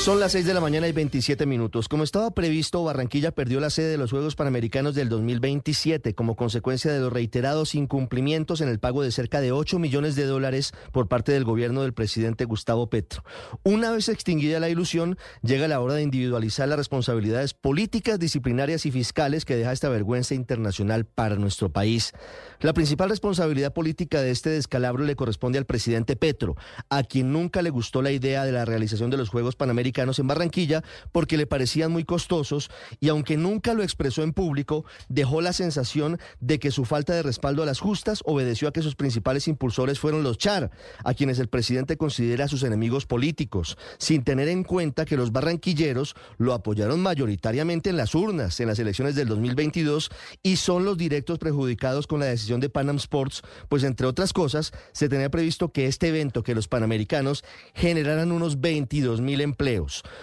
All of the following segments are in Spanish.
Son las 6 de la mañana y 27 minutos. Como estaba previsto, Barranquilla perdió la sede de los Juegos Panamericanos del 2027 como consecuencia de los reiterados incumplimientos en el pago de cerca de 8 millones de dólares por parte del gobierno del presidente Gustavo Petro. Una vez extinguida la ilusión, llega la hora de individualizar las responsabilidades políticas, disciplinarias y fiscales que deja esta vergüenza internacional para nuestro país. La principal responsabilidad política de este descalabro le corresponde al presidente Petro, a quien nunca le gustó la idea de la realización de los Juegos Panamericanos en Barranquilla porque le parecían muy costosos y aunque nunca lo expresó en público, dejó la sensación de que su falta de respaldo a las justas obedeció a que sus principales impulsores fueron los Char, a quienes el presidente considera sus enemigos políticos, sin tener en cuenta que los barranquilleros lo apoyaron mayoritariamente en las urnas en las elecciones del 2022 y son los directos perjudicados con la decisión de Panam Sports, pues entre otras cosas se tenía previsto que este evento, que los panamericanos generaran unos 22 mil empleos.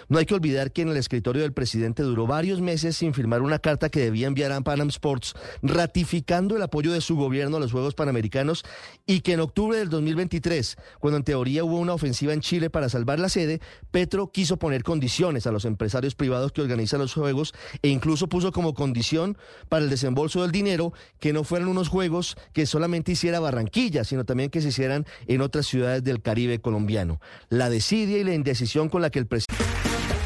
No hay que olvidar que en el escritorio del presidente duró varios meses sin firmar una carta que debía enviar a Panam Sports ratificando el apoyo de su gobierno a los Juegos Panamericanos y que en octubre del 2023, cuando en teoría hubo una ofensiva en Chile para salvar la sede, Petro quiso poner condiciones a los empresarios privados que organizan los Juegos e incluso puso como condición para el desembolso del dinero que no fueran unos Juegos que solamente hiciera Barranquilla, sino también que se hicieran en otras ciudades del Caribe colombiano. La desidia y la indecisión con la que el presidente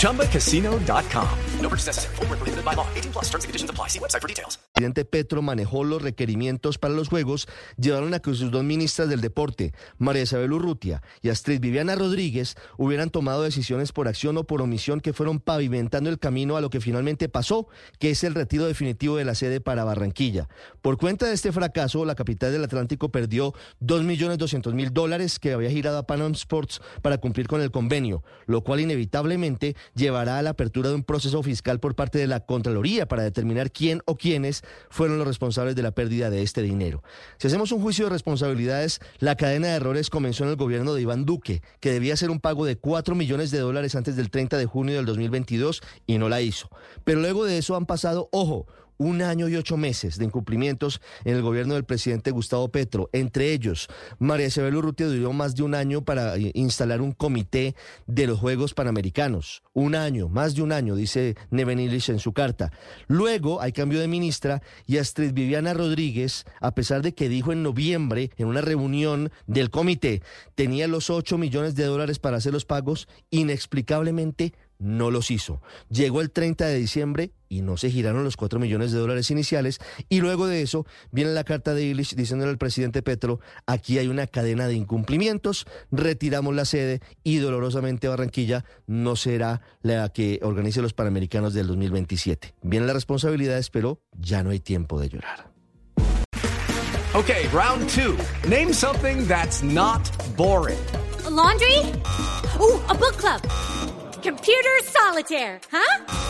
ChumbaCasino.com. No purchase necessary. Were prohibited by law. 18 plus terms and conditions apply. See website for details. El presidente Petro manejó los requerimientos para los Juegos, llevaron a que sus dos ministras del deporte, María Isabel Urrutia y Astrid Viviana Rodríguez, hubieran tomado decisiones por acción o por omisión que fueron pavimentando el camino a lo que finalmente pasó, que es el retiro definitivo de la sede para Barranquilla. Por cuenta de este fracaso, la capital del Atlántico perdió 2.200.000 dólares que había girado a Panam Sports para cumplir con el convenio, lo cual inevitablemente llevará a la apertura de un proceso fiscal por parte de la Contraloría para determinar quién o quiénes fueron los responsables de la pérdida de este dinero. Si hacemos un juicio de responsabilidades, la cadena de errores comenzó en el gobierno de Iván Duque, que debía hacer un pago de 4 millones de dólares antes del 30 de junio del 2022 y no la hizo. Pero luego de eso han pasado, ojo, un año y ocho meses de incumplimientos en el gobierno del presidente Gustavo Petro. Entre ellos, María Isabel Urrutia duró más de un año para instalar un comité de los Juegos Panamericanos. Un año, más de un año, dice Nevenilich en su carta. Luego hay cambio de ministra y Astrid Viviana Rodríguez, a pesar de que dijo en noviembre, en una reunión del comité, tenía los ocho millones de dólares para hacer los pagos, inexplicablemente no los hizo. Llegó el 30 de diciembre y no se giraron los 4 millones de dólares iniciales. Y luego de eso viene la carta de Illich diciéndole al presidente Petro, aquí hay una cadena de incumplimientos, retiramos la sede y dolorosamente Barranquilla no será la que organice los Panamericanos del 2027. Vienen las responsabilidades, pero ya no hay tiempo de llorar. Okay, round two. Name something that's not boring. A laundry? Ooh, a book club. Computer solitaire, huh?